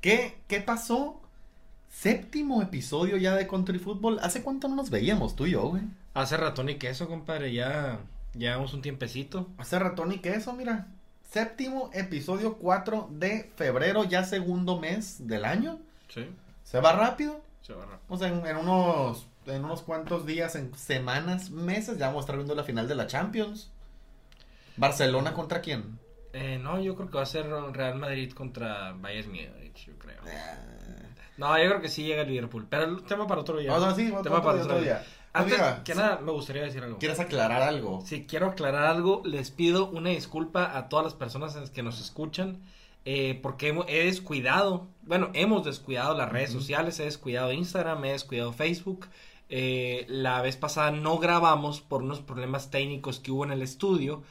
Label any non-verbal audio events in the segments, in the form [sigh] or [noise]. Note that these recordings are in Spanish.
¿Qué? ¿Qué pasó? Séptimo episodio ya de Country Football. ¿Hace cuánto no nos veíamos tú y yo, güey? Hace ratón y queso, compadre, ya llevamos un tiempecito. Hace ratón y queso, mira. Séptimo episodio 4 de febrero, ya segundo mes del año. Sí, Se va rápido. se va rápido. O sea, en, en unos, en unos cuantos días, en semanas, meses, ya vamos a estar viendo la final de la Champions. Barcelona contra quién? Eh, no, yo creo que va a ser Real Madrid contra Bayern Múnich, yo creo. Eh, No, yo creo que sí llega el Liverpool, pero el tema para otro día. O sea, sí, otro, tema otro para día, otro día. día. Antes Oiga, que sí, nada, me gustaría decir algo. ¿Quieres aclarar algo? Si quiero aclarar algo, les pido una disculpa a todas las personas que nos escuchan, eh, porque hemos- he descuidado, bueno, hemos descuidado las redes sociales, he descuidado Instagram, he descuidado Facebook. Eh, la vez pasada no grabamos por unos problemas técnicos que hubo en el estudio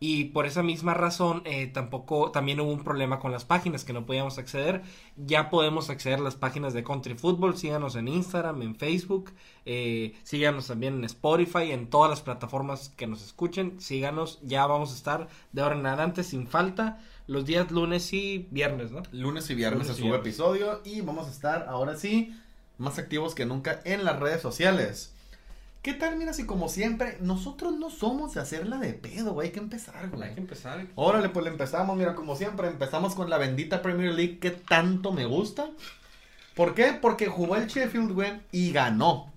y por esa misma razón eh, tampoco también hubo un problema con las páginas que no podíamos acceder. Ya podemos acceder a las páginas de Country Football. Síganos en Instagram, en Facebook. eh, síganos también en Spotify, en todas las plataformas que nos escuchen. Síganos. Ya vamos a estar de ahora en adelante sin falta los días lunes y viernes, ¿no? Lunes y viernes se sube episodio y vamos a estar ahora sí más activos que nunca en las redes sociales. ¿Qué tal? Mira, si como siempre, nosotros no somos de hacerla de pedo, güey. Hay que empezar, güey. Hay que empezar. Órale, pues le empezamos, mira, como siempre, empezamos con la bendita Premier League que tanto me gusta. ¿Por qué? Porque jugó el Sheffield, güey, y ganó.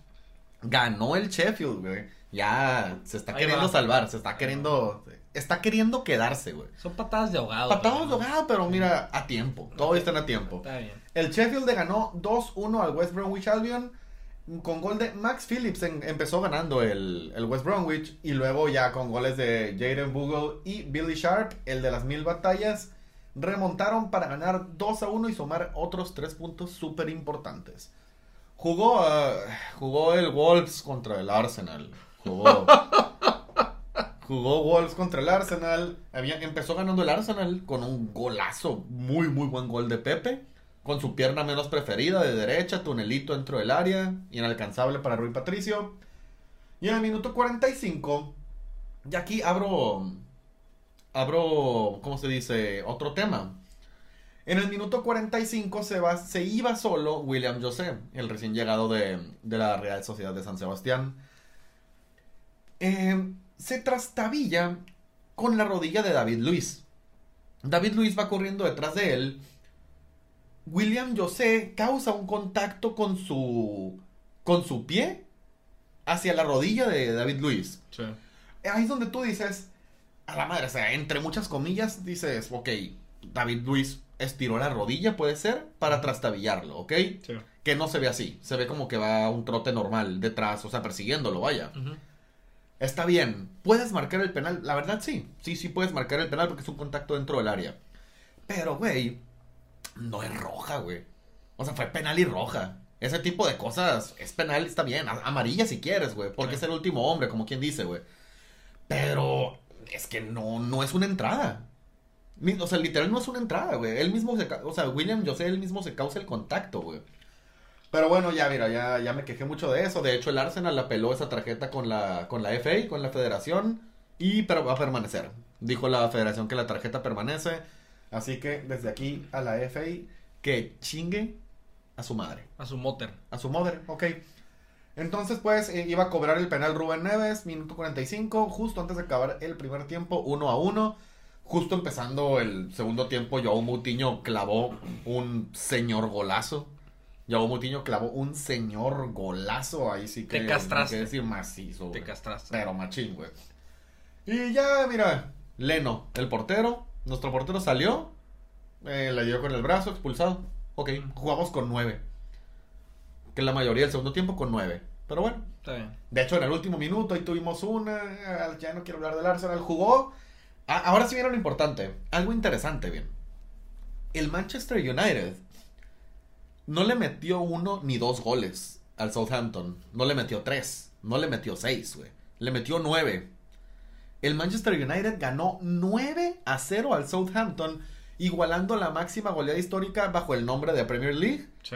Ganó el Sheffield, güey. Ya se está Ahí queriendo va. salvar, se está queriendo. Está queriendo quedarse, güey. Son patadas de ahogado. Patados pero- logrados, pero mira, a tiempo. Todavía están a tiempo. Está bien. El Sheffield le ganó 2-1 al West Bromwich Albion. Con gol de Max Phillips empezó ganando el, West Bromwich. Y luego ya con goles de Jaden Bogle y Billy Sharp, el de las mil batallas, remontaron para ganar 2-1 y sumar otros tres puntos súper importantes. Jugó, ah, jugó el Wolves contra el Arsenal. Jugó, [laughs] jugó Wolves contra el Arsenal. Había, empezó ganando el Arsenal con un golazo, muy, muy buen gol de Pepe. Con su pierna menos preferida de derecha, tunelito dentro del área, inalcanzable para Rui Patricio. Y en el minuto 45, y aquí abro, abro, ¿cómo se dice? Otro tema. En el minuto 45 se, va, se iba solo William José, el recién llegado de, de la Real Sociedad de San Sebastián. Eh, se trastabilla con la rodilla de David Luis. David Luis va corriendo detrás de él. William José causa un contacto con su con su pie hacia la rodilla de David Luis. Sí. Ahí es donde tú dices, a la madre, o sea, entre muchas comillas, dices, ok, David Luis estiró la rodilla, puede ser, para trastabillarlo, ¿ok? Sí. Que no se ve así, se ve como que va un trote normal detrás, o sea, persiguiéndolo, vaya. Está bien, puedes marcar el penal, la verdad sí, sí, sí puedes marcar el penal porque es un contacto dentro del área. Pero, güey, no es roja, güey. O sea, fue penal y roja. Ese tipo de cosas es penal, está bien. Amarilla si quieres, güey. Porque Sí. es el último hombre, como quien dice, güey. Pero es que no, no es una entrada. O sea, literal no es una entrada, güey. Él mismo se... O sea, William José, él mismo se causa el contacto, güey. Pero bueno, ya mira, ya, ya me quejé mucho de eso. De hecho, el Arsenal apeló esa tarjeta con la, con la FA, con la federación. Y pero va a permanecer. Dijo la federación que la tarjeta permanece. Así que desde aquí a la FA que chingue a su madre. A su motor. A su madre, ok. Entonces, pues, eh, iba a cobrar el penal Rubén Neves, minuto 45, justo antes de acabar el primer tiempo, 1 a 1. Justo empezando el segundo tiempo, Joao Mutiño clavó un señor golazo. Joao Mutiño clavó un señor golazo. Ahí sí que. Te castraste. que decir macizo. Te castraste. Pero machín, güey. Y ya, mira, Leno, el portero. Nuestro portero salió. eh, le dio con el brazo, expulsado. Ok, jugamos con nueve. Que la mayoría del segundo tiempo con nueve. Pero bueno, Está bien. de hecho en el último minuto ahí tuvimos una. ah, Ya no quiero hablar del Arsenal. Jugó. Ah, ahora sí viene lo importante. Algo interesante, bien. El Manchester United no le metió uno ni dos goles al Southampton. No le metió tres. No le metió seis, güey. Le metió nueve. El Manchester United ganó 9 a 0 al Southampton, igualando la máxima goleada histórica bajo el nombre de Premier League, Sí.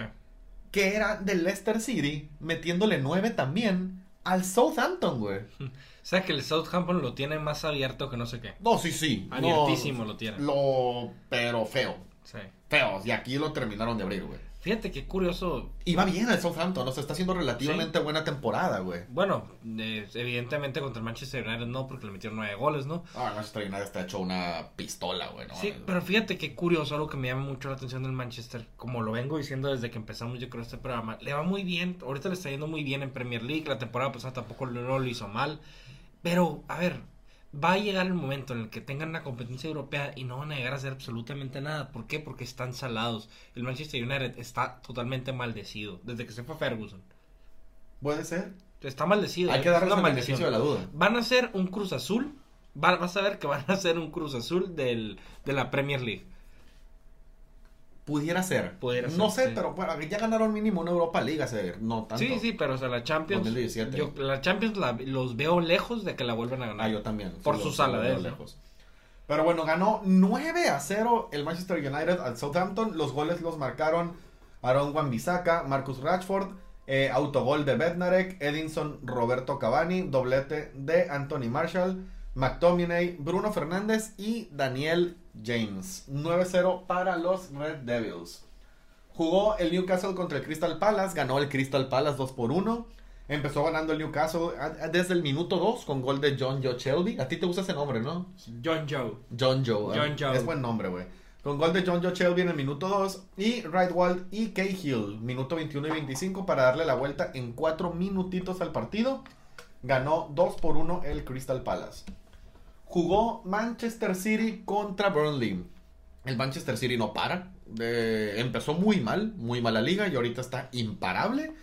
que era del Leicester City, metiéndole 9 también al Southampton, güey. [laughs] O sea que el Southampton lo tiene más abierto que no sé qué. No, sí, sí. no, Abiertísimo lo tiene. Lo, pero feo. Sí. Feo. Y aquí lo terminaron de abrir, güey. Fíjate qué curioso. Y va bien el Southampton, o sea, está haciendo relativamente Sí. buena temporada, güey. Bueno, eh, evidentemente contra el Manchester United no, porque le metieron nueve goles, ¿no? Ah, el Manchester United está hecho una pistola, güey, ¿no? Sí, pero fíjate qué curioso, algo que me llama mucho la atención del Manchester, como lo vengo diciendo desde que empezamos yo creo este programa, le va muy bien, ahorita le está yendo muy bien en Premier League, la temporada pasada tampoco no lo hizo mal, pero a ver, va a llegar el momento en el que tengan una competencia europea y no van a llegar a hacer absolutamente nada, ¿por qué? Porque están salados, el Manchester United está totalmente maldecido, desde que se fue Ferguson, Puede ser. está maldecido, Hay que darles una maldición. de la duda. Van a ser un Cruz Azul. va- vas a ver que van a ser un Cruz Azul del, de la Premier League. Pudiera ser. Pudiera no ser, sé, sí. pero bueno, ya ganaron mínimo una Europa League hace no tanto. Sí, sí, pero o sea, la Champions. 2017. Yo, la Champions la- los veo lejos de que la vuelvan a ganar. Ah, yo también. Por Sí, su sala de lejos. Pero bueno, ganó 9 a 0 el Manchester United al Southampton. Los goles los marcaron Aaron Wan-Bissaka, Marcus Rashford, eh, autogol de Bednarek, Edinson Roberto Cavani, doblete de Anthony Marshall, McTominay, Bruno Fernández y Daniel James. 9-0 para los Red Devils. Jugó el Newcastle contra el Crystal Palace, ganó el Crystal Palace 2 por 1. Empezó ganando el Newcastle desde el minuto 2 con gol de John Joe Shelby. A ti te gusta ese nombre, ¿no? John Joe. John Joe. John ¿eh? Joe. Es buen nombre, güey. Con gol de John Joe Shelby en el minuto 2 y Wright y Cahill, minuto 21 y 25 para darle la vuelta en 4 minutitos al partido. Ganó 2 por 1 el Crystal Palace. Jugó Manchester City contra Burnley. El Manchester City no para. Eh, empezó muy mal, muy mala liga y ahorita está imparable.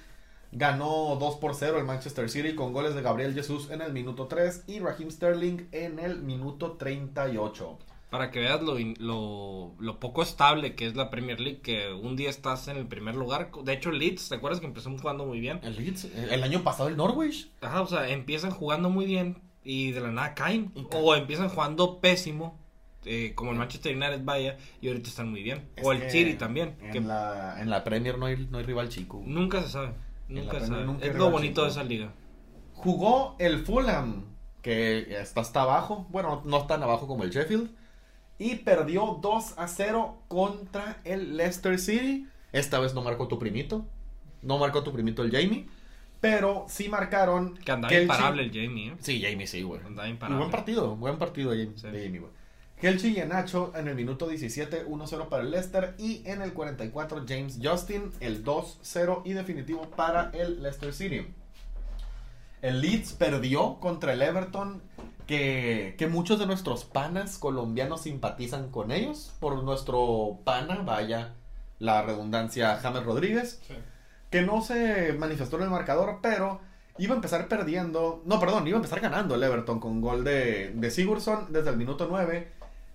Ganó 2 por 0 el Manchester City con goles de Gabriel Jesús en el minuto 3 y Raheem Sterling en el minuto 38. Para que veas lo, lo, lo poco estable que es la Premier League, que un día estás en el primer lugar. De hecho, el Leeds, ¿te acuerdas que empezó jugando muy bien? El Leeds, el año pasado el Norwich. Ajá, o sea, empiezan jugando muy bien y de la nada caen. O empiezan jugando pésimo, eh, como el Manchester United vaya, y ahorita están muy bien. Es o el City también, En, que la, en la Premier no hay, no hay rival chico. nunca se sabe. Nunca se sabe. nunca es lo bonito de esa liga. Jugó el Fulham, que está hasta abajo. Bueno, no tan abajo como el Sheffield. Y perdió 2 a 0 contra el Leicester City. Esta vez no marcó tu primito. No marcó tu primito el Jamie. Pero sí marcaron. Que andaba Kelchi- imparable el Jamie, ¿eh? Sí, Jamie sí, güey. Andaba imparable. buen partido, buen partido de Jamie, Sí. de Jamie, güey. Kelchi y Nacho en el minuto 17, 1-0 para el Leicester. Y en el 44, James Justin, el 2-0 y definitivo para el Leicester City. El Leeds perdió contra el Everton, que, que muchos de nuestros panas colombianos simpatizan con ellos. Por nuestro pana, vaya la redundancia, James Rodríguez que no se manifestó en el marcador, pero iba a empezar perdiendo, no, perdón, iba a empezar ganando el Everton con gol de, de Sigurdsson desde el minuto 9.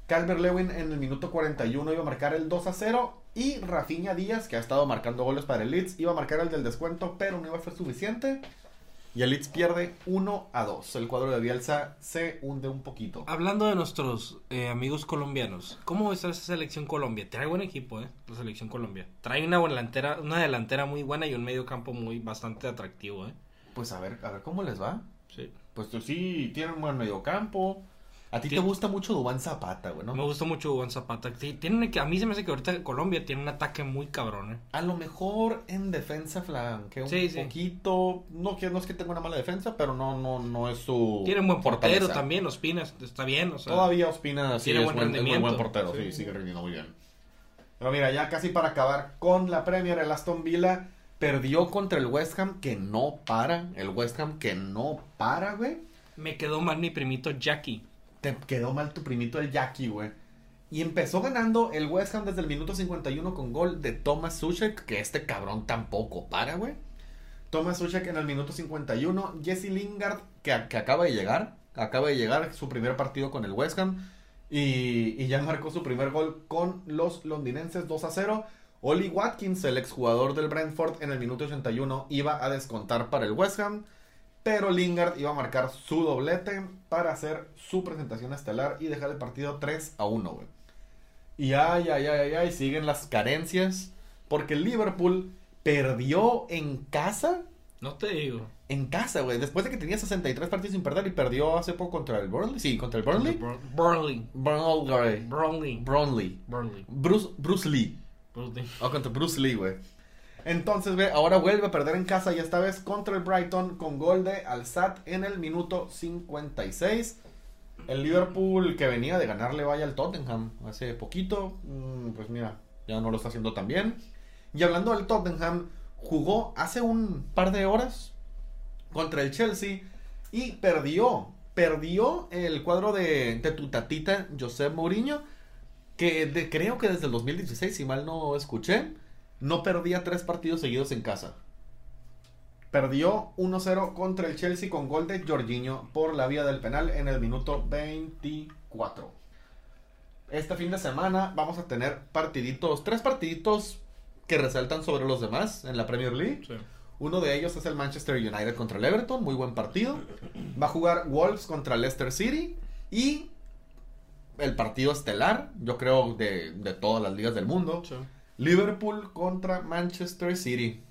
Calvert Lewin en el minuto 41 iba a marcar el 2 a 0 y Rafinha Díaz, que ha estado marcando goles para el Leeds, iba a marcar el del descuento, pero no iba a ser suficiente. Y el Leeds pierde 1 a 2. El cuadro de Bielsa se hunde un poquito. Hablando de nuestros eh, amigos colombianos, ¿cómo a esa selección Colombia? Trae buen equipo, ¿eh? La selección Colombia. Trae una delantera, una delantera muy buena y un medio campo muy bastante atractivo, ¿eh? Pues a ver, a ver cómo les va. Sí. Pues tú sí, tienen un buen mediocampo. A ti te gusta mucho Dubán Zapata, güey, ¿no? Me gusta mucho Juan Zapata. Sí, tiene un equi- a mí se me hace que ahorita Colombia tiene un ataque muy cabrón, ¿eh? A lo mejor en defensa flanquea un Sí, sí. poquito. No, que, no es que tenga una mala defensa, pero no, no, no es su. Tiene un buen portero fortaleza. también, Ospina, está bien, o sea. Todavía Ospina sí tiene es buen buen, es muy buen portero, sí, Sí. sigue rindiendo muy bien. Pero mira, ya casi para acabar con la Premier, el Aston Villa perdió contra el West Ham que no para. El West Ham que no para, güey. Me quedó mal mi primito Jackie. Te quedó mal tu primito el Jackie, güey. Y empezó ganando el West Ham desde el minuto 51 con gol de Thomas Suchek, que este cabrón tampoco para, güey. Thomas Suchek en el minuto 51. Jesse Lingard, que, que acaba de llegar. Acaba de llegar su primer partido con el West Ham. Y, y ya marcó su primer gol con los londinenses 2 a 0. Oli Watkins, el exjugador del Brentford, en el minuto 81 iba a descontar para el West Ham, pero Lingard iba a marcar su doblete para hacer su presentación estelar y dejar el partido 3 a 1, güey. Y ay, ay, ay, ay, ay, siguen las carencias, porque Liverpool perdió en casa. No te digo. En casa, güey. Después de que tenía 63 partidos sin perder y perdió hace poco contra el Burnley. Sí, contra el Burnley. Burnley. Burnley. Burnley. Burnley. Bruce, Bruce Lee. Burnley. O contra Bruce Lee, güey. Entonces, güey, ahora vuelve a perder en casa y esta vez contra el Brighton con gol de Alsat en el minuto 56. El Liverpool que venía de ganarle vaya al Tottenham hace poquito, mm, pues mira, ya no lo está haciendo tan bien. Y hablando del Tottenham, jugó hace un par de horas contra el Chelsea y perdió. Perdió el cuadro de, tu tatita, José Mourinho, que creo que desde el 2016, si mal no escuché, no perdía tres partidos seguidos en casa. Perdió 1-0 contra el Chelsea con gol de Jorginho por la vía del penal en el minuto 24. Este fin de semana vamos a tener partiditos, tres partiditos que resaltan sobre los demás en la Premier League. Sí. Uno de ellos es el Manchester United contra el Everton, muy buen partido. Va a jugar Wolves contra Leicester City y el partido estelar, yo creo, de, de todas las ligas del mundo. Sí. Liverpool contra Manchester City.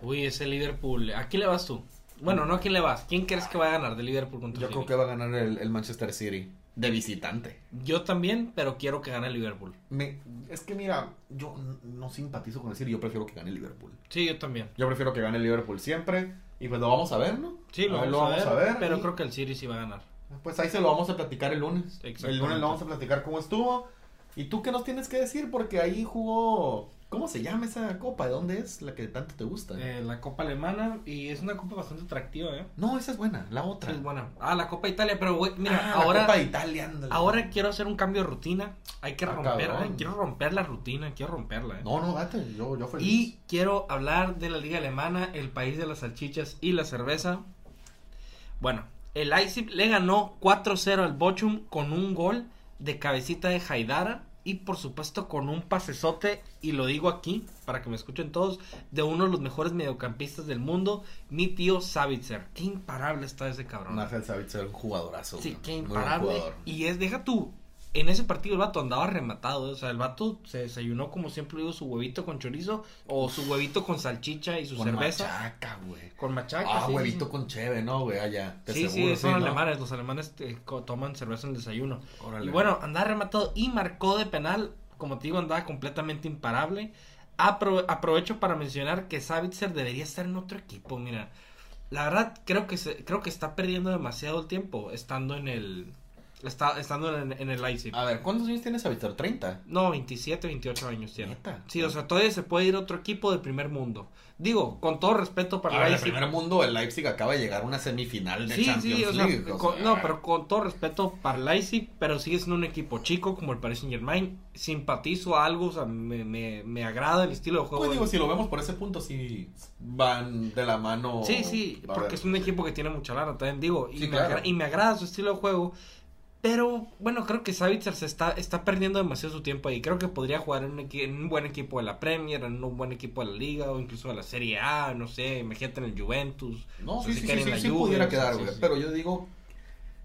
Uy, ese Liverpool. ¿A quién le vas tú? Bueno, no a quién le vas. ¿Quién crees que va a ganar de Liverpool contra Yo City? creo que va a ganar el, el Manchester City de visitante. Yo también, pero quiero que gane el Liverpool. Me- es que mira, yo no simpatizo con el City, yo prefiero que gane el Liverpool. Sí, yo también. Yo prefiero que gane el Liverpool siempre y pues lo vamos a ver, ¿no? Sí, lo, A ver, vamos, a ver, pero y- creo que el City sí va a ganar. Pues ahí se lo vamos a platicar el lunes. El lunes lo vamos a platicar cómo estuvo. ¿Y tú qué nos tienes que decir? Porque ahí jugó... ¿Cómo se llama esa copa? ¿De dónde es? La que tanto te gusta. Eh, la Copa Alemana y es una copa bastante atractiva, ¿eh? No, esa es buena. La otra. Es buena. Ah, la Copa Italia, pero güey, mira, Ah, la ahora Copa de Italia, ándale. ahora quiero hacer un cambio de rutina. Hay que Ah, romper, cabrón. ay, quiero romper la rutina, quiero romperla, ¿eh? No, no, date. Yo, yo feliz. Y quiero hablar de la liga alemana, el país de las salchichas y la cerveza. Bueno, el Leipzig le ganó 4-0 al Bochum con un gol de cabecita de Haidara y por supuesto con un pasesote, y lo digo aquí para que me escuchen todos, de uno de los mejores mediocampistas del mundo, mi tío Savitzer. Qué imparable está ese cabrón. Nigel Savitzer, un jugadorazo. Sí, qué imparable. Y es, deja tú, en ese partido el vato andaba rematado. O sea, el vato se desayunó, como siempre digo, su huevito con chorizo o su huevito con salchicha y su Con cerveza. machaca, güey. Con machaca. Ah, sí, huevito sí. con cheve, ¿no, güey? Allá. de Sí, seguro, sí, son ¿no? alemanes. Los alemanes eh, toman cerveza en el desayuno. Órale. Y bueno, andaba rematado y marcó de penal. Como te digo, andaba completamente imparable. Apro- aprovecho para mencionar que Savitzer debería estar en otro equipo. Mira, la verdad creo que se, creo que está perdiendo demasiado el tiempo estando en el está, estando en, en el Leipzig. A ver, ¿cuántos años tiene Savitzer? ¿30? No, 27, 28 años tiene. ¿Neta? Sí, o sea, todavía se puede ir a otro equipo del primer mundo. Digo, con todo respeto para A el Leipzig. primer mundo, el Leipzig acaba de llegar a una semifinal de Sí, Champions sí, o sea, League. o con- sea, no, pero con todo respeto para el Leipzig, pero sigue siendo un equipo chico como el Paris Saint Germain. Simpatizo a algo, o sea, me, me, me agrada el estilo de juego. Pues digo, del- si lo vemos por ese punto, sí van de la mano. Sí, sí, porque ver. es un equipo que tiene mucha lana, también digo. Y, Sí, me, claro. agra- y me agrada su estilo de juego. Pero bueno, creo que Savitzer se está, está perdiendo demasiado su tiempo ahí. Creo que podría jugar en un, equi- en un buen equipo de la Premier, en un buen equipo de la Liga o incluso de la Serie A, no sé, imagínate en el Juventus. No, sí, si sí, sí, sí, sí Juve, pudiera quedar, güey. sí. Pero yo digo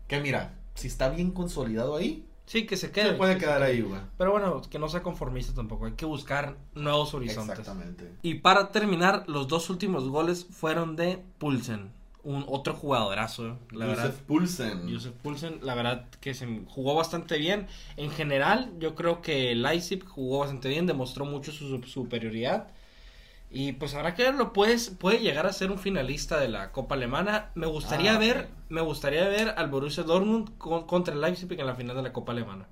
que mira, si está bien consolidado ahí, Sí, que se quede. se puede que quedar ahí, güey. Pero bueno, que no sea conformista tampoco. Hay que buscar nuevos horizontes. Exactamente. Y para terminar, los dos últimos goles fueron de Pulsen. Un otro jugadorazo, la verdad. Joseph Poulsen. Joseph Poulsen, la verdad que se jugó bastante bien. En general, yo creo que Leipzig jugó bastante bien, demostró mucho su su- superioridad. Y pues habrá que verlo, puedes, puede llegar a ser un finalista de la Copa Alemana. Me gustaría Ah, ver, me gustaría ver al Borussia Dortmund con- contra el Leipzig en la final de la Copa Alemana.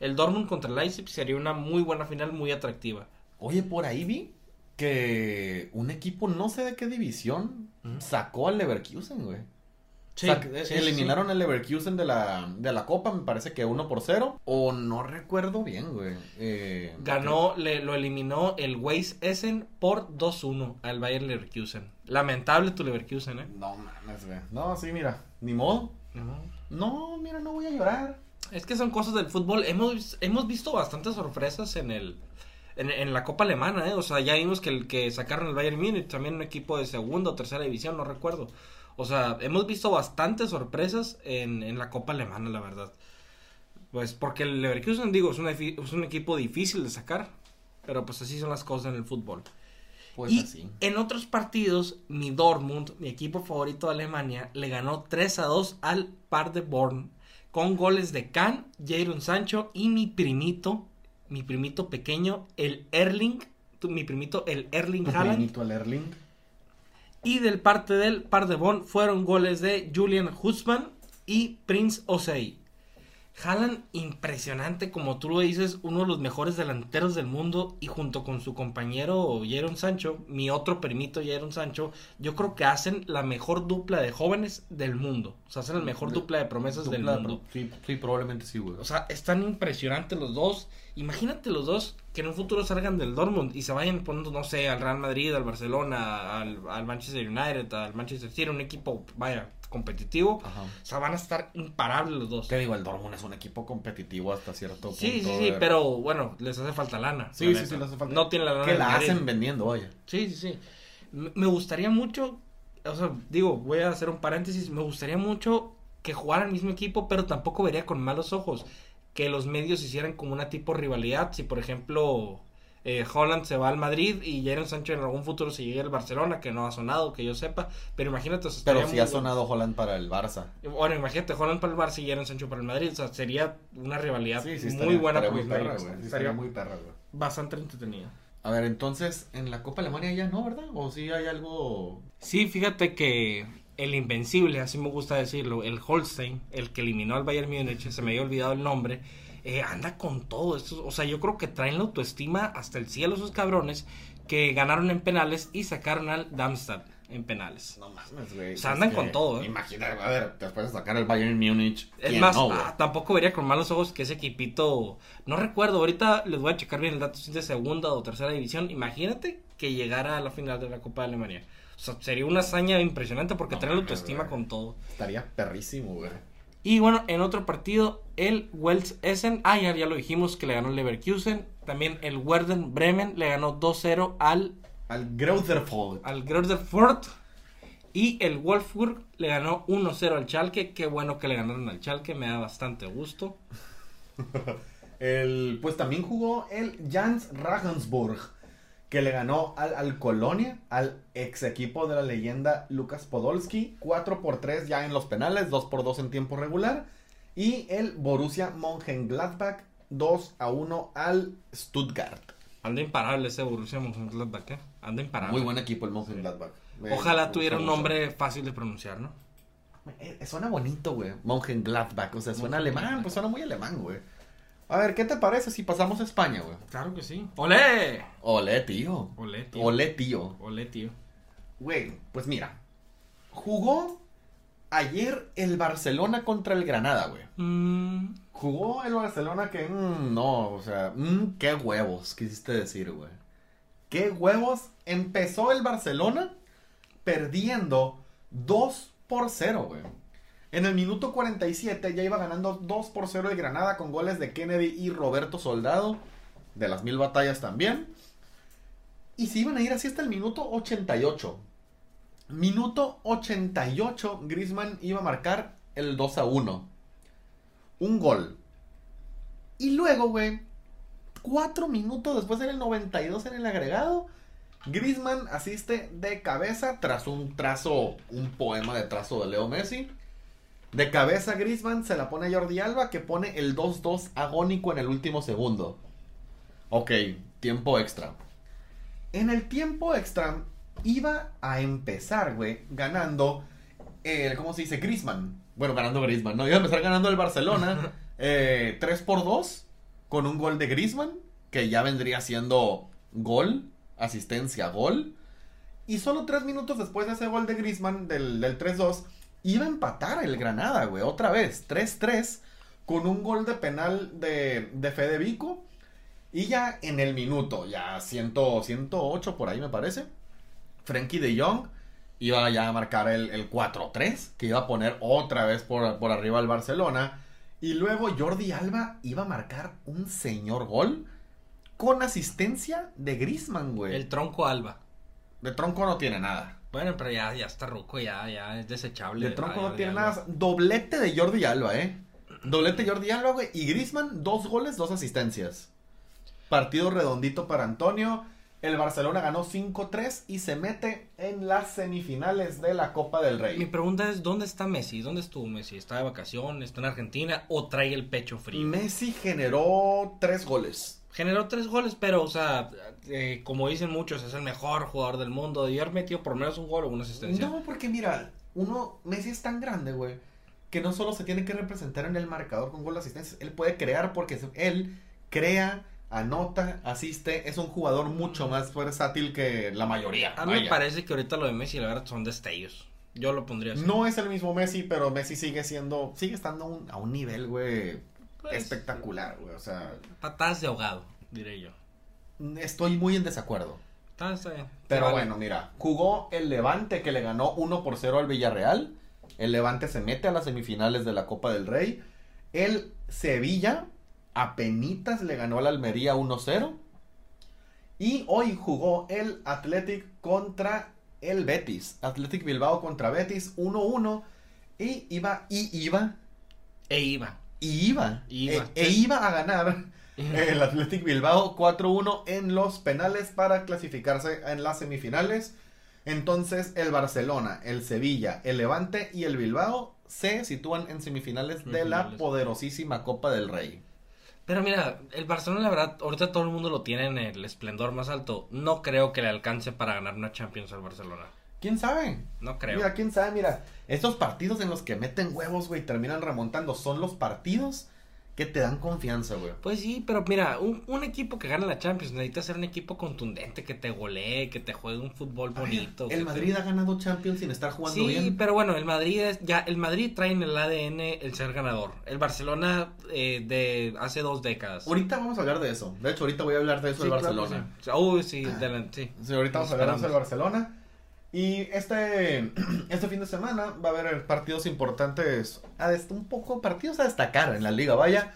El Dortmund contra el Leipzig sería una muy buena final, muy atractiva. Oye, por ahí vi que un equipo, no sé de qué división, sacó al Leverkusen, güey. Sí, sí, sí, eliminaron al Leverkusen de la, de la Copa, me parece que uno por cero. O no recuerdo bien, güey. Eh, Ganó, le, lo eliminó el Weiss Essen por 2-1 al Bayern Leverkusen. Lamentable tu Leverkusen, ¿eh? No mames, güey. No, sí, mira. Ni modo. No, mira, no voy a llorar. Es que son cosas del fútbol. Hemos, hemos visto bastantes sorpresas en el, En, en, la Copa Alemana, ¿eh? O sea, ya vimos que el que sacaron el Bayern Múnich, también un equipo de segunda o tercera división, no recuerdo. O sea, hemos visto bastantes sorpresas en, en la Copa Alemana, la verdad. Pues porque el Leverkusen, digo, es un, es un equipo difícil de sacar, pero pues así son las cosas en el fútbol. Pues y así. en otros partidos, mi Dortmund, mi equipo favorito de Alemania, le ganó 3 a 2 al Par de Born con goles de Kahn, Jadon Sancho y mi primito, mi primito pequeño, el Erling, mi primito el Erling Haaland. primito el Erling. Y del parte del Par de Born fueron goles de Julian Husman y Prince Osei. Haaland impresionante, como tú lo dices, uno de los mejores delanteros del mundo y junto con su compañero Jaron Sancho, mi otro permito Jaron Sancho, yo creo que hacen la mejor dupla de jóvenes del mundo. O sea, hacen la mejor dupla de promesas del mundo. sí, sí, probablemente sí, güey. O sea, están impresionantes los dos. Imagínate los dos que en un futuro salgan del Dortmund y se vayan poniendo, no sé, al Real Madrid, al Barcelona, al, al Manchester United, al Manchester City, un equipo, vaya, competitivo. O sea, van a estar imparables los dos. Te digo, el Dortmund es un equipo competitivo hasta cierto punto. Sí, sí, sí, pero bueno, les hace falta lana. Sí, sí, sí, les hace falta. No tiene la lana. Que la hacen vendiendo, oye. Sí, sí, sí. Me gustaría mucho, o sea, digo, voy a hacer un paréntesis, me gustaría mucho que jugara el mismo equipo, pero tampoco vería con malos ojos que los medios hicieran como una tipo rivalidad. Si, por ejemplo, eh, Holland se va al Madrid y Jadon Sancho en algún futuro se llegue al Barcelona, que no ha sonado, que yo sepa. Pero imagínate. Pero si ha sonado Holland para el Barça. Bueno, imagínate Holland para el Barça y Jadon Sancho para el Madrid. O sea, sería una rivalidad muy buena. muy perra, Estaría muy perra, Bastante entretenida. A ver, entonces, en la Copa Alemania ya no, ¿verdad? ¿O si hay algo...? Sí, fíjate que el invencible, así me gusta decirlo, el Holstein, el que eliminó al Bayern Múnich, se me había olvidado el nombre eh, anda con todo. Esto, o sea, yo creo que traen la autoestima hasta el cielo esos cabrones que ganaron en penales y sacaron al Darmstadt en penales. No mames, güey. O sea, andan con todo, ¿eh? Imagínate, a ver, después de sacar el Bayern Múnich. Es más, ah, tampoco vería con malos ojos que ese equipito. No recuerdo, ahorita les voy a checar bien el dato si es de segunda o tercera división. Imagínate que llegara a la final de la Copa de Alemania. O sea, sería una hazaña impresionante porque trae la autoestima con todo. Estaría perrísimo, güey. Y bueno, en otro partido, el Wells Essen, ah, ya, lo dijimos que le ganó el Leverkusen. También el Werder Bremen le ganó 2-0 al. Al Grauderford. Al Grauderford. Y el Wolfsburg le ganó 1-0 al Schalke. Qué bueno que le ganaron al Schalke, me da bastante gusto. [laughs] el, pues también jugó el Jans Regensburg que le ganó al, al, Colonia, al ex equipo de la leyenda Lucas Podolski, 4 por 3 ya en los penales, 2 por 2 en tiempo regular, y el Borussia Mönchengladbach 2 a 1 al Stuttgart. Anda imparable ese Borussia Mönchengladbach, ¿eh? Anda imparable. Muy buen equipo el Mönchengladbach. Ojalá tuviera un nombre fácil de pronunciar, ¿no? Eh, suena bonito, güey. Mönchengladbach, o sea, suena alemán, pues suena muy alemán, güey. A ver, ¿qué te parece si pasamos a España, güey? Claro que sí. ¡Olé! ¡Olé, tío! ¡Olé, tío! ¡Olé, tío! ¡Olé, tío! Güey, pues mira. Jugó ayer el Barcelona contra el Granada, güey. Mm. Jugó el Barcelona que, mm, no, o sea, mm, qué huevos, quisiste decir, güey. Qué huevos. Empezó el Barcelona perdiendo 2 por 0, güey. En el minuto 47 ya iba ganando 2 por 0 el Granada con goles de Kennedy y Roberto Soldado. De las mil batallas también. Y se iban a ir así hasta el minuto 88. Minuto 88, Grisman iba a marcar el 2 a 1. Un gol. Y luego, güey, cuatro minutos después del 92 en el agregado, Grisman asiste de cabeza tras un trazo, un poema de trazo de Leo Messi. De cabeza Grisman se la pone a Jordi Alba que pone el 2-2 agónico en el último segundo. Ok, tiempo extra. En el tiempo extra iba a empezar, güey, ganando, eh, ¿cómo se dice? Grisman. Bueno, ganando Grisman, ¿no? Iba a empezar ganando el Barcelona 3 [laughs] eh, por 2 con un gol de Grisman, que ya vendría siendo gol, asistencia, gol. Y solo tres minutos después de ese gol de Grisman del, del 3-2 iba a empatar el Granada, güey, otra vez, 3-3, con un gol de penal de, de Fede Vico. Y ya en el minuto, ya 100, 108 por ahí me parece, Frankie de Jong iba ya a marcar el, el 4-3, que iba a poner otra vez por, por arriba al Barcelona. Y luego Jordi Alba iba a marcar un señor gol con asistencia de Grisman, güey. El tronco Alba. De tronco no tiene nada. Bueno, pero ya, ya está ruco, ya, ya es desechable. De tronco no tiene nada. Doblete de Jordi Alba, ¿eh? Doblete de Jordi Alba, güey. Y Grisman, dos goles, dos asistencias. Partido redondito para Antonio. El Barcelona ganó 5-3 y se mete en las semifinales de la Copa del Mi Rey. pregunta es, ¿dónde está Messi? ¿Dónde estuvo Messi? ¿Está de vacaciones? ¿Está en Argentina? ¿O trae el pecho frío? Messi generó tres goles. Generó tres goles, pero, o sea, eh, como dicen muchos, es el mejor jugador del mundo. Y haber metido por lo menos un gol o una asistencia. No, porque mira, uno, Messi es tan grande, güey, que no solo se tiene que representar en el marcador con gol de asistencia, él puede crear porque él crea, anota, asiste, es un jugador mucho más versátil que la mayoría. A mí me parece que ahorita lo de Messi, la verdad, son destellos. Yo lo pondría así. No es el mismo Messi, pero Messi sigue siendo, sigue estando un, a un nivel, güey, Pues, espectacular, güey, o sea, Patadas de ahogado, diré yo. estoy muy en desacuerdo. Está, está bien. Pero Vale. bueno, mira, jugó el Levante que le ganó 1 por 0 al Villarreal. El Levante se mete a las semifinales de la Copa del Rey. El Sevilla apenitas le ganó al Almería 1-0. Y hoy jugó el Athletic contra el Betis. Athletic Bilbao contra Betis 1-1. Y iba, y iba, E iba. Y iba, Iba. e- e iba a ganar [laughs] el Athletic Bilbao 4-1 en los penales para clasificarse en las semifinales. Entonces el Barcelona, el Sevilla, el Levante y el Bilbao se sitúan en semifinales de la poderosísima Copa del Rey. Pero mira, el Barcelona, la verdad, ahorita todo el mundo lo tiene en el esplendor más alto. No creo que le alcance para ganar una Champions al Barcelona. ¿Quién sabe? No creo. Mira, quién sabe, mira. Estos partidos en los que meten huevos, güey, terminan remontando. Son los partidos que te dan confianza, güey. Pues sí, pero mira, un, un equipo que gana la Champions necesita ser un equipo contundente, que te golee, que te juegue un fútbol bonito. que El te- Madrid ha ganado Champions sin estar jugando Sí, bien. pero bueno, el Madrid es, ya, el Madrid trae en el ADN el ser ganador. El Barcelona eh, de hace dos décadas. Ahorita vamos a hablar de eso. De hecho, ahorita voy a hablar de eso Sí, del claro Barcelona. sí. Uy, sí, de la- sí. Sí, ahorita Nos vamos a hablar de eso del. Barcelona. Y este, [clears throat] este fin de semana va a haber partidos importantes, a dest- un poco partidos a destacar en la liga. Vaya,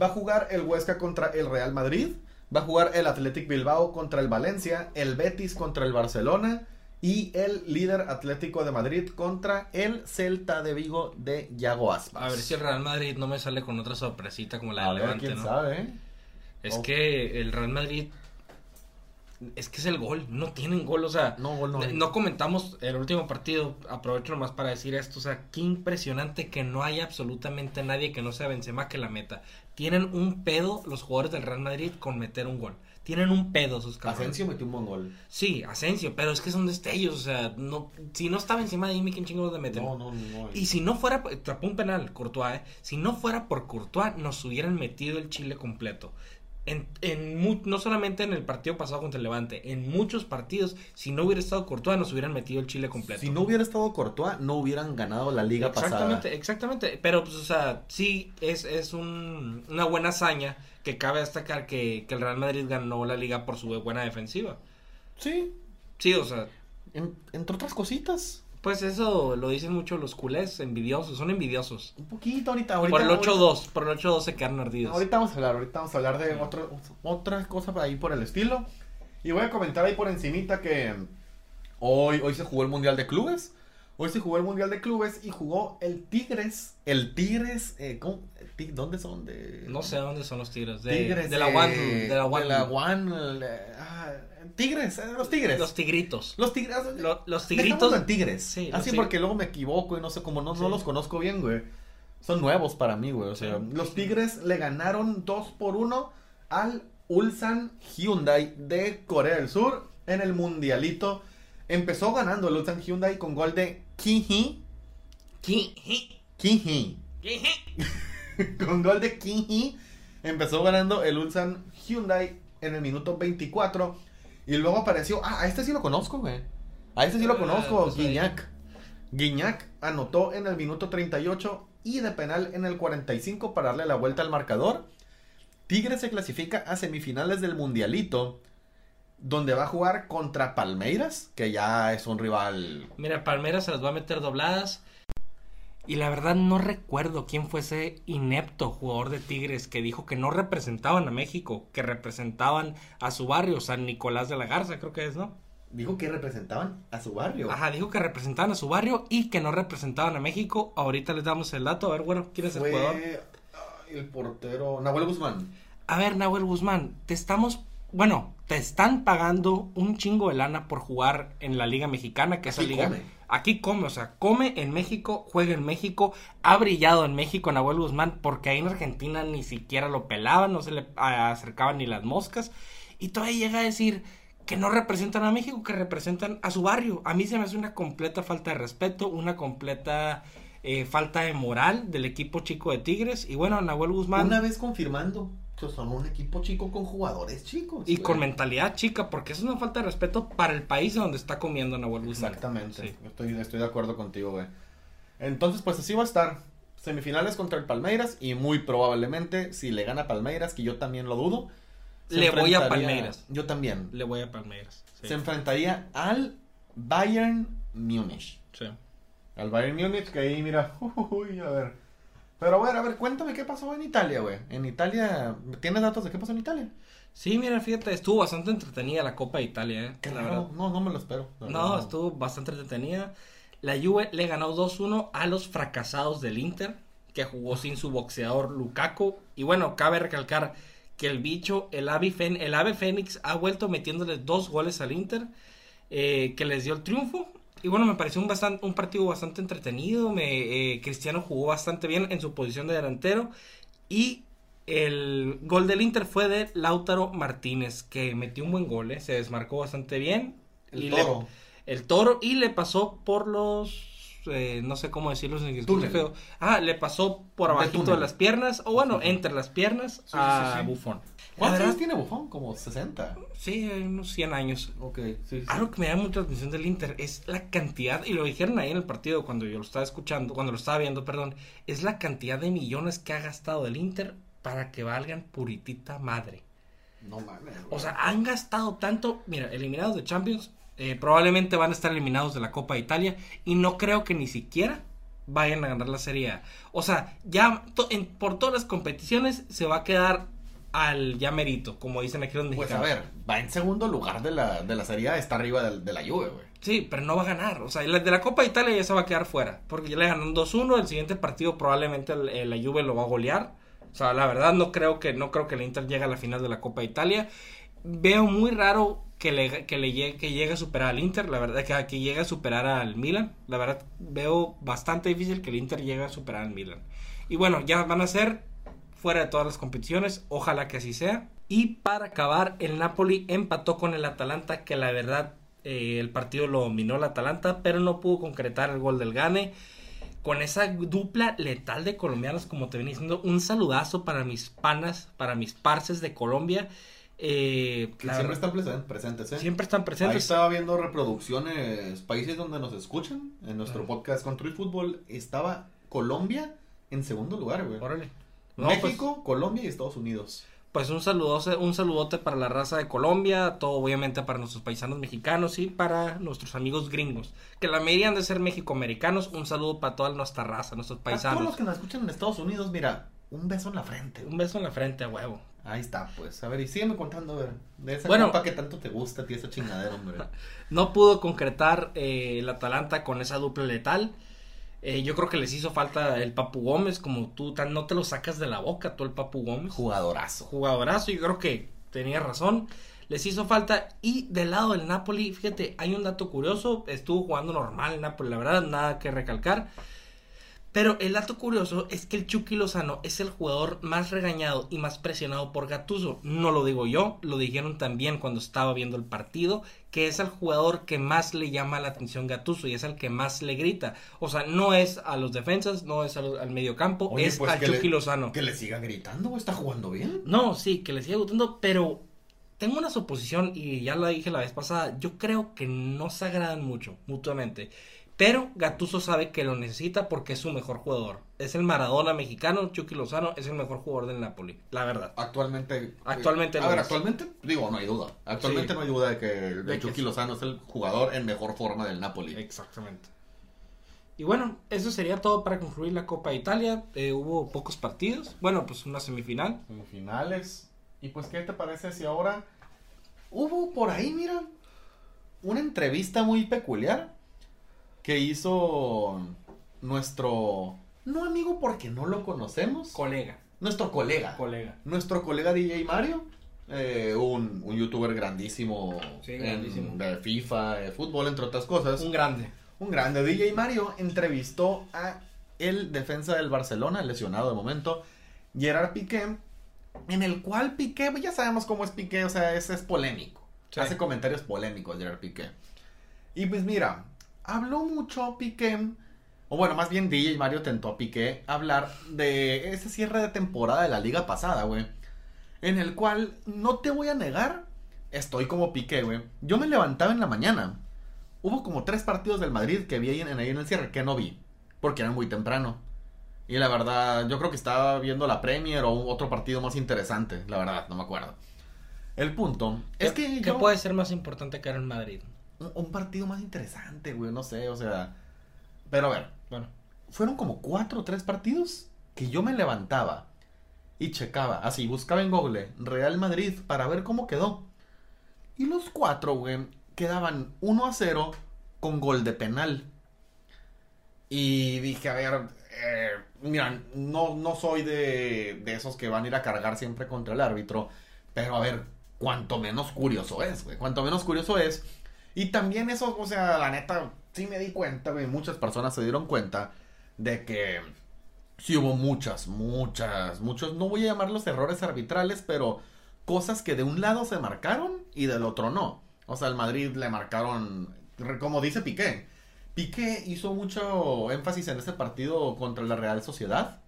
va a jugar el Huesca contra el Real Madrid, va a jugar el Athletic Bilbao contra el Valencia, el Betis contra el Barcelona y el líder Atlético de Madrid contra el Celta de Vigo de Yago Aspas. A ver si el Real Madrid no me sale con otra sorpresita como la A del ver, Levante, quién ¿no? sabe, ¿eh? Es que el Real Madrid es que es el gol, no tienen gol, o sea, No, gol no hay. no comentamos el último partido, aprovecho nomás para decir esto, o sea, qué impresionante que no haya absolutamente nadie que no sea Benzema que la meta. Tienen un pedo los jugadores del Real Madrid con meter un gol. Tienen un pedo sus cabrones. Asensio metió un buen gol. Sí, Asensio, pero es que son destellos, o sea, no si no estaba encima de mí, ¿quién chingados de meter? No, no, no. Y si no fuera, tapó un penal, Courtois, ¿eh? Si no fuera por Courtois, nos hubieran metido el Chile completo. En, en no solamente en el partido pasado contra el Levante, en muchos partidos, si no hubiera estado Courtois, nos hubieran metido el Chile completo. Si no hubiera estado Courtois, no hubieran ganado la liga exactamente, pasada. exactamente. Pero, pues, o sea, sí es, es un- una buena hazaña que cabe destacar que, que el Real Madrid ganó la liga por su buena defensiva. Sí, Sí, o sea, en- entre otras cositas. Pues eso lo dicen mucho los culés, envidiosos, son envidiosos. Un poquito ahorita. ahorita Por el ahorita- 8-2, por el 8-2 se quedaron ardidos. Ahorita vamos a hablar, ahorita vamos a hablar de otro, otra cosa ahí por el estilo. Y voy a comentar ahí por encimita que hoy, hoy se jugó el Mundial de Clubes. Hoy se jugó el Mundial de Clubes y jugó el Tigres. El Tigres, eh, ¿dónde son? De, No sé dónde son los tigres. De, Tigres de la One. De la One. de la One, eh, ah, tigres, eh, los Tigres. Los tigritos. Los tigres. Lo- los tigritos. en tigres. Sí, Así tig- porque luego me equivoco y no sé cómo no, no los conozco bien, güey. Son nuevos para mí, güey. O sea, Sí. los tigres le ganaron 2 por 1 al Ulsan Hyundai de Corea del Sur en el mundialito. Empezó ganando el Ulsan Hyundai con gol de Kihi. Kihi. [laughs] con gol de Kihi. Empezó ganando el Ulsan Hyundai en el minuto 24. Y luego apareció. Ah, a este sí lo conozco, güey. A este sí lo Ah, conozco, pues. Guiñac. Guiñac anotó en el minuto 38 y de penal en el 45 para darle la vuelta al marcador. Tigre se clasifica a semifinales del Mundialito, donde va a jugar contra Palmeiras, que ya es un rival. Mira, Palmeiras se las va a meter dobladas. Y la verdad no recuerdo quién fue ese inepto jugador de Tigres que dijo que no representaban a México, que representaban a su barrio, San Nicolás de la Garza, creo que es, ¿no? Dijo que representaban a su barrio. Ajá, dijo que representaban a su barrio y que no representaban a México. Ahorita les damos el dato. A ver, bueno, ¿quién es el jugador? el portero Nahuel Guzmán. A ver, Nahuel Guzmán, te estamos bueno, te están pagando un chingo de lana por jugar en la Liga Mexicana, que es la liga. Aquí come, o sea, come en México, juega en México, ha brillado en México Nahuel Guzmán, porque ahí en Argentina ni siquiera lo pelaban, no se le acercaban ni las moscas, y todavía llega a decir que no representan a México, que representan a su barrio. A mí se me hace una completa falta de respeto, una completa eh, falta de moral del equipo chico de Tigres, y bueno, Nahuel Guzmán. Una vez confirmando son un equipo chico con jugadores chicos. Y con mentalidad chica, porque eso es una falta de respeto para el país donde está comiendo Nahuel Guzmán. Exactamente, estoy, estoy de acuerdo contigo, güey. Entonces, pues así va a estar. Semifinales contra el Palmeiras y muy probablemente, si le gana Palmeiras, que yo también lo dudo. Le voy a Palmeiras. Yo también. Le voy a Palmeiras. Se enfrentaría al Bayern Múnich. Sí. Al Bayern Múnich, que ahí, mira, [laughs] uy, a ver pero a ver, a ver, cuéntame qué pasó en Italia, güey. En Italia, ¿tienes datos de qué pasó en Italia? Sí, mira, fíjate, estuvo bastante entretenida la Copa de Italia, ¿eh? Claro, no, no me lo espero. No, estuvo bastante entretenida. La Juve le ganó 2-1 a los fracasados del Inter, que jugó sin su boxeador Lukaku. Y bueno, cabe recalcar que el bicho, el ave, el ave Fénix, ha vuelto metiéndole dos goles al Inter, eh, que les dio el triunfo. Y bueno, me pareció un, bastante, un partido bastante entretenido. Me, eh, Cristiano jugó bastante bien en su posición de delantero. Y el gol del Inter fue de Lautaro Martínez, que metió un buen gol, eh, se desmarcó bastante bien. El toro. el toro y le pasó por los eh, no sé cómo decirlo en feo. Ah, le pasó por abajo de las piernas, o bueno, entre las piernas a Bufón. ¿Cuántos años tiene Bufón? Como 60. Sí, unos 100 años. Ok, sí, Algo que me da mucha atención del Inter es la cantidad, y lo dijeron ahí en el partido cuando yo lo estaba escuchando, cuando lo estaba viendo, perdón, es la cantidad de millones que ha gastado el Inter para que valgan puritita madre. No mames. O sea, han gastado tanto, mira, eliminados de Champions, eh, probablemente van a estar eliminados de la Copa de Italia y no creo que ni siquiera vayan a ganar la Serie A. O sea, ya por todas las competiciones se va a quedar al ya merito, como dicen aquí los Pues a ver, va en segundo lugar de la, de la Serie A, está arriba de, la Juve, güey. Sí, pero no va a ganar. O sea, de la Copa de Italia ya se va a quedar fuera. Porque ya le ganan 2-1. El siguiente partido probablemente la Juve lo va a golear. O sea, la verdad no creo que no creo que el Inter llegue a la final de la Copa de Italia. Veo muy raro que le, que le llegue, que llegue a superar al Inter, la verdad que, que llegue a superar al Milan, la verdad veo bastante difícil que el Inter llegue a superar al Milan. Y bueno, ya van a ser fuera de todas las competiciones, ojalá que así sea. Y para acabar, el Napoli empató con el Atalanta, que la verdad eh, el partido lo dominó el Atalanta, pero no pudo concretar el gol del Gane. Con esa dupla letal de colombianos, como te venía diciendo, un saludazo para mis panas, para mis parces de Colombia eh, siempre están presentes, ¿eh? Siempre están presentes. Ahí estaba viendo reproducciones, países donde nos escuchan. En nuestro podcast Control Fútbol estaba Colombia en segundo lugar, güey. México, pues, Colombia y Estados Unidos. Pues un saludote, un saludote para la raza de Colombia, todo obviamente para nuestros paisanos mexicanos y para nuestros amigos gringos, que la mayoría han de ser mexicoamericanos. Un saludo para toda nuestra raza, nuestros paisanos. A todos los que nos escuchan en Estados Unidos, mira, un beso en la frente. Un beso en la frente, a huevo. Ahí está, pues. A ver, y sígueme contando, a ver, de esa bueno, que tanto te gusta a ti, esa chingadera, hombre. [laughs] no pudo concretar eh, el Atalanta con esa dupla letal. Eh, yo creo que les hizo falta el Papu Gómez, como tú tan, no te lo sacas de la boca, tú el Papu Gómez. Jugadorazo. Jugadorazo, yo creo que tenía razón. Les hizo falta. Y del lado del Napoli, fíjate, hay un dato curioso. Estuvo jugando normal el Napoli, la verdad, nada que recalcar. Pero el dato curioso es que el Chucky Lozano es el jugador más regañado y más presionado por Gatuso. No lo digo yo, lo dijeron también cuando estaba viendo el partido, que es el jugador que más le llama la atención Gatuso y es el que más le grita. O sea, no es a los defensas, no es al, mediocampo, es pues a Chucky Lozano. Que le siga gritando, está jugando bien. No, sí, que le siga gritando, pero tengo una suposición y ya la dije la vez pasada, yo creo que no se agradan mucho mutuamente. Pero Gatuso sabe que lo necesita porque es su mejor jugador. Es el Maradona mexicano, Chucky Lozano es el mejor jugador del Napoli, la verdad. Actualmente. Actualmente. a ver, actualmente, digo, no hay duda. Actualmente no hay duda de que Chucky Lozano es el jugador en mejor forma del Napoli. Exactamente. Y bueno, eso sería todo para concluir la Copa de Italia. Eh, hubo pocos partidos. Bueno, pues una semifinal. Semifinales. Y pues, ¿qué te parece si ahora hubo por ahí, mira, una entrevista muy peculiar que hizo nuestro, no amigo porque no lo conocemos, Colega. nuestro colega, Colega. nuestro colega DJ Mario, eh, un, un youtuber grandísimo, Sí, en- grandísimo. de FIFA, de fútbol, entre otras cosas. Un grande. Un grande DJ Mario entrevistó a el defensa del Barcelona, lesionado de momento, Gerard Piqué, en el cual Piqué, pues ya sabemos cómo es Piqué, o sea, es, es polémico. Sí. Hace comentarios polémicos Gerard Piqué. Y pues mira, habló mucho Piqué, o bueno, más bien DJ Mario tentó a Piqué hablar de ese cierre de temporada de la liga pasada, güey. En el cual, no te voy a negar, estoy como Piqué, güey. Yo me levantaba en la mañana. Hubo como tres partidos del Madrid que vi ahí en, ahí en el cierre, que no vi, porque eran muy temprano. Y la verdad, yo creo que estaba viendo la Premier o otro partido más interesante, la verdad, no me acuerdo. El punto es ¿Qué- que ¿Qué yo- puede ser más importante que era en Madrid? Un, partido más interesante, güey, no sé, o sea... Pero a ver, Bueno, fueron como cuatro o tres partidos que yo me levantaba y checaba, así, buscaba en Google Real Madrid para ver cómo quedó. Y los cuatro, güey, quedaban 1 a 0 con gol de penal. Y dije, a ver, eh, mira, no, no soy de, de esos que van a ir a cargar siempre contra el árbitro, pero a ver, cuanto menos curioso es, güey, cuanto menos curioso es. Y también eso, o sea, la neta, sí me di cuenta, muchas personas se dieron cuenta de que sí hubo muchas, muchas, muchos, no voy a llamarlos errores arbitrales, pero cosas que de un lado se marcaron y del otro no. O sea, al Madrid le marcaron, como dice Piqué. Piqué hizo mucho énfasis en ese partido contra la Real Sociedad,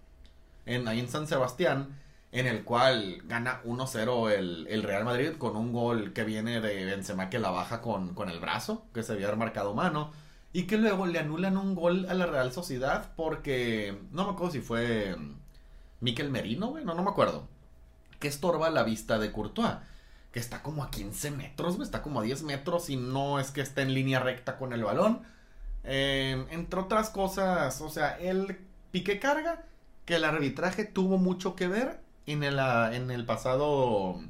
ahí en San Sebastián, en el cual gana 1-0 el, el Real Madrid con un gol que viene de Benzema que la baja con, con el brazo, que se había marcado mano, y que luego le anulan un gol a la Real Sociedad porque, no me acuerdo si fue Miquel Merino, güey, no, no me acuerdo, que estorba la vista de Courtois, que está como a 15 metros, güey, está como a 10 metros y no es que esté en línea recta con el balón. Eh, entre otras cosas, o sea, el Piqué carga que el arbitraje tuvo mucho que ver en el, ah, en el pasado,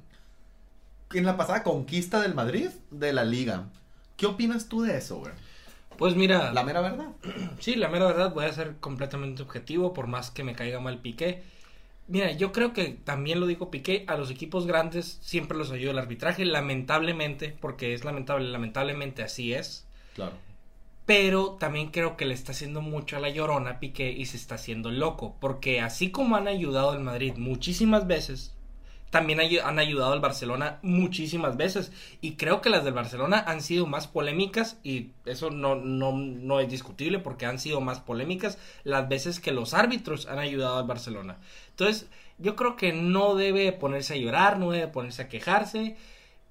en la pasada conquista del Madrid de la liga. ¿Qué opinas tú de eso, güey? pues mira, La mera verdad. [clears throat] sí, la mera verdad, voy a ser completamente objetivo, por más que me caiga mal Piqué. Mira, yo creo que también lo dijo Piqué, a los equipos grandes siempre los ayuda el arbitraje, lamentablemente, porque es lamentable, lamentablemente así es. Claro. Pero también creo que le está haciendo mucho a la llorona Piqué y se está haciendo loco. Porque así como han ayudado al Madrid muchísimas veces, también han ayudado al Barcelona muchísimas veces. Y creo que las del Barcelona han sido más polémicas. Y eso no, no es discutible porque han sido más polémicas las veces que los árbitros han ayudado al Barcelona. Entonces, yo creo que no debe ponerse a llorar, no debe ponerse a quejarse.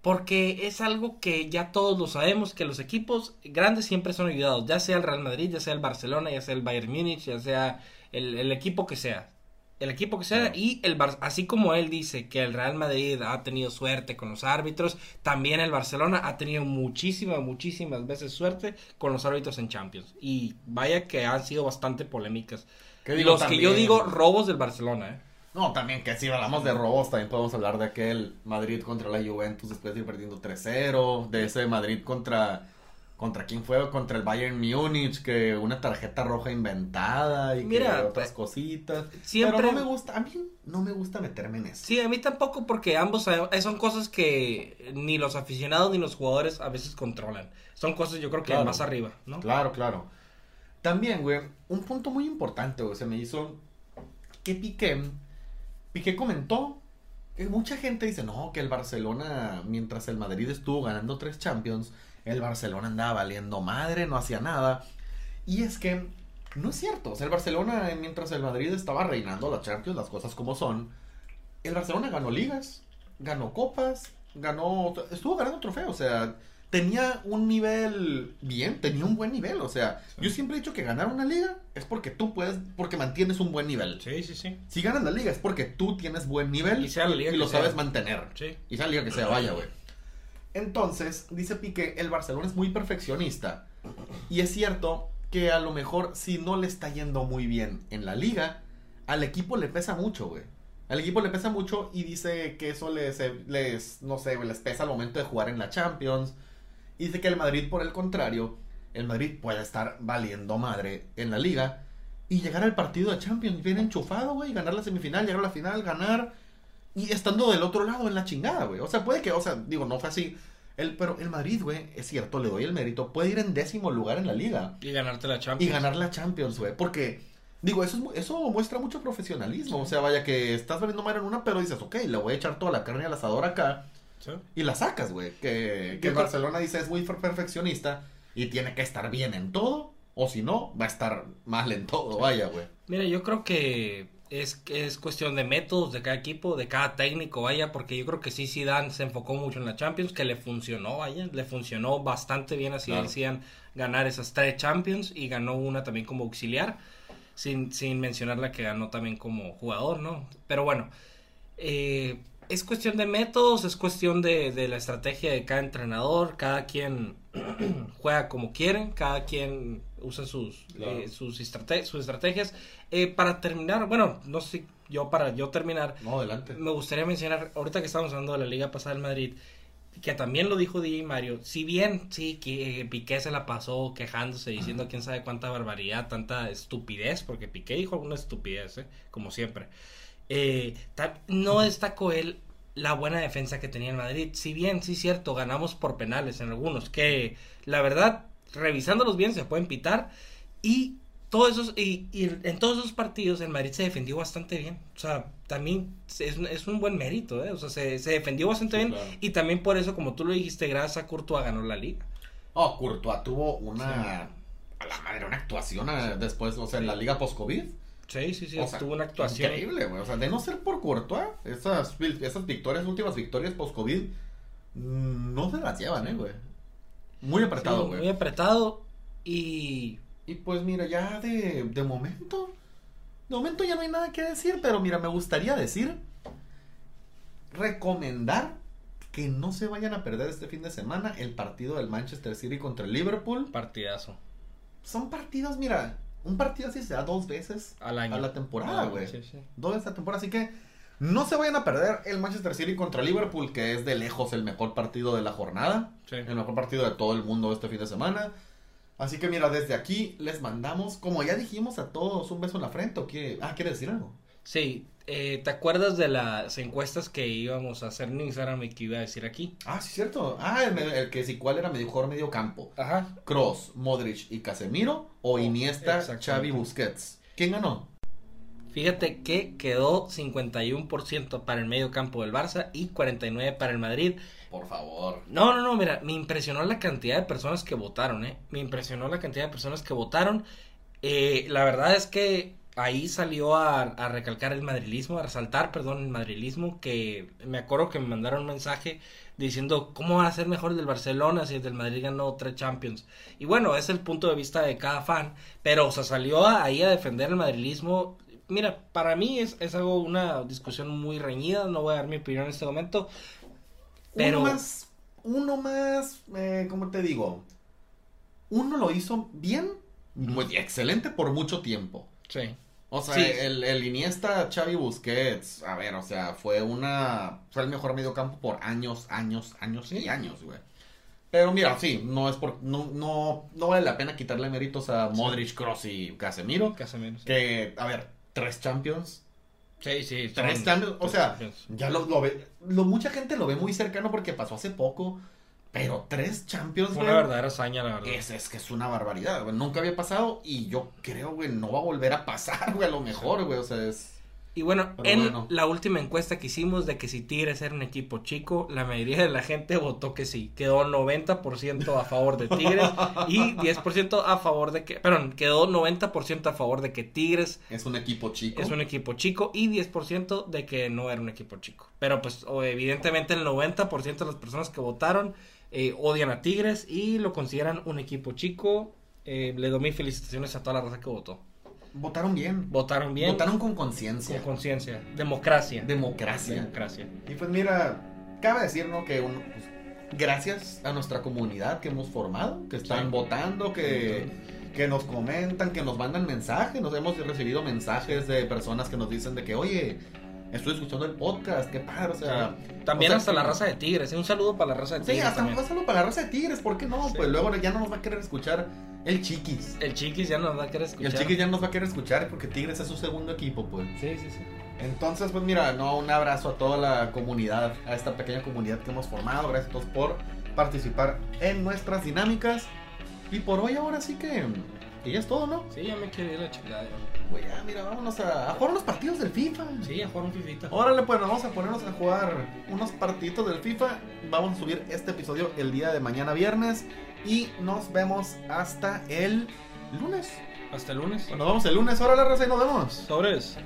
Porque es algo que ya todos lo sabemos, que los equipos grandes siempre son ayudados, ya sea el Real Madrid, ya sea el Barcelona, ya sea el Bayern Múnich, ya sea el, el equipo que sea. El equipo que sea, y el Bar- así como él dice que el Real Madrid ha tenido suerte con los árbitros, también el Barcelona ha tenido muchísimas, muchísimas veces suerte con los árbitros en Champions. Y vaya que han sido bastante polémicas. ¿Qué digo Los que yo digo robos del Barcelona, ¿eh? No, también que si hablamos de robos, también podemos hablar de aquel Madrid contra la Juventus después de ir perdiendo 3-0, de ese Madrid contra contra quién fue, contra el Bayern Múnich, que una tarjeta roja inventada y Mira, que otras pues, cositas. siempre- Pero no me gusta, a mí no me gusta meterme en eso. Sí, a mí tampoco porque ambos sabe- eh, son cosas que ni los aficionados ni los jugadores a veces controlan. Son cosas yo creo que Claro. más arriba, ¿no? Claro, claro. También, güey, un punto muy importante, güey, se me hizo que Piqué, Piqué comentó que mucha gente dice, no, que el Barcelona, mientras el Madrid estuvo ganando tres Champions, el Barcelona andaba valiendo madre, no hacía nada. Y es que no es cierto, o sea, el Barcelona, mientras el Madrid estaba reinando la Champions, las cosas como son, el Barcelona ganó ligas, ganó copas, ganó, estuvo ganando trofeos, o sea, tenía un nivel bien, tenía un buen nivel, o sea, yo siempre he dicho que ganar una liga es porque tú puedes, porque mantienes un buen nivel. Sí, sí, sí. Si ganas la liga es porque tú tienes buen nivel Y sea la liga y lo sea. sabes mantener. Sí. Y sea la liga que sea, vaya, güey. [laughs] Entonces, dice Piqué, el Barcelona es muy perfeccionista. Y es cierto que a lo mejor si no le está yendo muy bien en la liga, al equipo le pesa mucho, güey. Al equipo le pesa mucho y dice que eso les, les no sé, les pesa al momento de jugar en la Champions. Y dice que el Madrid, por el contrario, el Madrid puede estar valiendo madre en la liga y llegar al partido de Champions bien enchufado, güey, ganar la semifinal, llegar a la final, ganar y estando del otro lado en la chingada, güey. O sea, puede que, o sea, digo, no fue así. El, pero el Madrid, güey, es cierto, le doy el mérito, puede ir en décimo lugar en la liga. Y ganarte la Champions. Y ganar la Champions, güey, porque Digo, eso, es, eso muestra mucho profesionalismo. O sea, vaya que estás valiendo mal en una, pero dices, ok, le voy a echar toda la carne al asador acá. Y la sacas, güey. Que, que Barcelona dice es muy perfeccionista y tiene que estar bien en todo. O si no, va a estar mal en todo, vaya, güey. Mira, yo creo que es, es cuestión de métodos de cada equipo, de cada técnico, vaya, porque yo creo que sí, Dan se enfocó mucho en la Champions, que le funcionó, vaya, le funcionó bastante bien, así decían, ganar esas tres Champions y ganó una también como auxiliar sin, sin mencionar la que ganó también como jugador, ¿no? Pero bueno, eh, es cuestión de métodos, es cuestión de, de, la estrategia de cada entrenador, cada quien [clears throat] juega como quieren, cada quien usa sus, eh, sus, sus estrategias. Eh, para terminar, bueno, no sé, yo para yo terminar, no, adelante. me gustaría mencionar, ahorita que estamos hablando de la Liga Pasada del Madrid, que también lo dijo DJ Mario, si bien sí que Piqué se la pasó quejándose, diciendo quién sabe cuánta barbaridad, tanta estupidez, porque Piqué dijo alguna estupidez, ¿eh? como siempre. Eh, no destacó él la buena defensa que tenía el Madrid. Si bien, sí cierto, ganamos por penales en algunos, que la verdad, revisándolos bien, se pueden pitar. Y todos esos, y, en todos esos partidos el Madrid se defendió bastante bien. O sea, también es, un buen mérito, ¿eh? O sea, se, defendió bastante bien. Y también por eso, como tú lo dijiste, gracias a Courtois ganó la liga. Oh, Courtois tuvo una... A la madre, una actuación eh, después, o sea, en la liga post-COVID. Sí, sí, sí, tuvo una actuación. Increíble, güey. O sea, de no ser por Courtois, esas, esas victorias, últimas victorias post-COVID, mm, no se las llevan, ¿eh, güey? Muy apretado, güey. muy apretado y y pues mira, ya de, de momento, de momento ya no hay nada que decir, pero mira, me gustaría decir, recomendar que no se vayan a perder este fin de semana el partido del Manchester City contra el Liverpool. Partidazo. Son partidos, mira, un partido así se da dos veces Al año. a la temporada, güey. Sí, sí. Dos veces a la temporada, así que no se vayan a perder el Manchester City contra Liverpool, que es de lejos el mejor partido de la jornada. El mejor partido de todo el mundo este fin de semana. Así que mira, desde aquí les mandamos, como ya dijimos a todos, un beso en la frente. ¿o qué? Ah, ¿quieres decir algo? Sí, eh, ¿te acuerdas de las encuestas que íbamos a hacer en Instagram y que iba a decir aquí? Ah, sí, cierto. Ah, el, que sí, ¿cuál era mejor medio campo? Ajá. Cross, Modric y Casemiro o oh, Iniesta, Xavi Busquets. ¿Quién ganó? Fíjate que quedó 51% para el medio campo del Barça y 49% para el Madrid. Por favor. No, no, no, mira, me impresionó la cantidad de personas que votaron, ¿eh? Me impresionó la cantidad de personas que votaron. Eh, la verdad es que ahí salió a, a, recalcar el madrilismo, a resaltar, perdón, el madrilismo, que me acuerdo que me mandaron un mensaje diciendo cómo va a ser mejor el del Barcelona si el del Madrid ganó tres Champions. Y bueno, es el punto de vista de cada fan, pero o sea, salió ahí a defender el madrilismo. Mira, para mí es, es algo, una discusión muy reñida, no voy a dar mi opinión en este momento, uno más, uno más, eh, ¿cómo te digo? Uno lo hizo bien, muy excelente por mucho tiempo. Sí. O sea, el, el, Iniesta, Xavi Busquets, a ver, o sea, fue una, fue el mejor mediocampo por años, años, años y años, güey. Pero mira, sí, no es por, no, no, no vale la pena quitarle méritos a Modric, Cross y Casemiro. Casemiro, Que, a ver, tres Champions, Sí, sí. Tres cambios. O sea, ya lo, lo ve. Lo, mucha gente lo ve muy cercano porque pasó hace poco. Pero tres Champions, güey. Una verdadera hazaña, la verdad. Es, es que es una barbaridad, güey. Nunca había pasado y yo creo, güey, no va a volver a pasar, [laughs] güey, a lo mejor, güey. O sea, es. Y bueno, en la última encuesta que hicimos de que si Tigres era un equipo chico, la mayoría de la gente votó que sí. Quedó 90% a favor de Tigres [laughs] y 10% a favor de que, perdón, quedó 90% a favor de que Tigres es un equipo chico. Es un equipo chico y 10% de que no era un equipo chico. Pero pues evidentemente el 90% de las personas que votaron eh, odian a Tigres y lo consideran un equipo chico. Eh, le doy mis felicitaciones a toda la raza que votó. Votaron bien. Votaron bien. Votaron con conciencia. Con conciencia. Democracia. Democracia. Democracia. Y pues mira, cabe decir, ¿no? Que un, pues, gracias a nuestra comunidad que hemos formado, que están votando, que que nos comentan, que nos mandan mensajes. Nos hemos recibido mensajes de personas que nos dicen de que, oye, estoy escuchando el podcast, qué padre, o sea. También o sea, hasta que- la raza de tigres. ¿eh? Un saludo para la raza de Sí, tigres. hasta también. pásalo para la raza de tigres, ¿por qué no? Sí. Pues luego ya no nos va a querer escuchar el chiquis. El chiquis ya nos va a querer escuchar. el chiquis ya nos va a querer escuchar porque Tigres es su segundo equipo, pues. Sí, sí, sí. Entonces, pues mira, no, un abrazo a toda la comunidad, a esta pequeña comunidad que hemos formado. Gracias a todos por participar en nuestras dinámicas. Y por hoy ahora sí que, que ya es todo, ¿no? Sí, ya me quiero ir la chingada. Pues ya, mira, vámonos a, a jugar unos partidos del FIFA. Sí, a jugar un fifita. Órale, pues vamos a ponernos a jugar unos partiditos del FIFA. Vamos a subir este episodio el día de mañana viernes. Y nos vemos hasta el lunes. Hasta el lunes. Nos vemos el lunes. Órale, raza, y nos vemos. Sobres.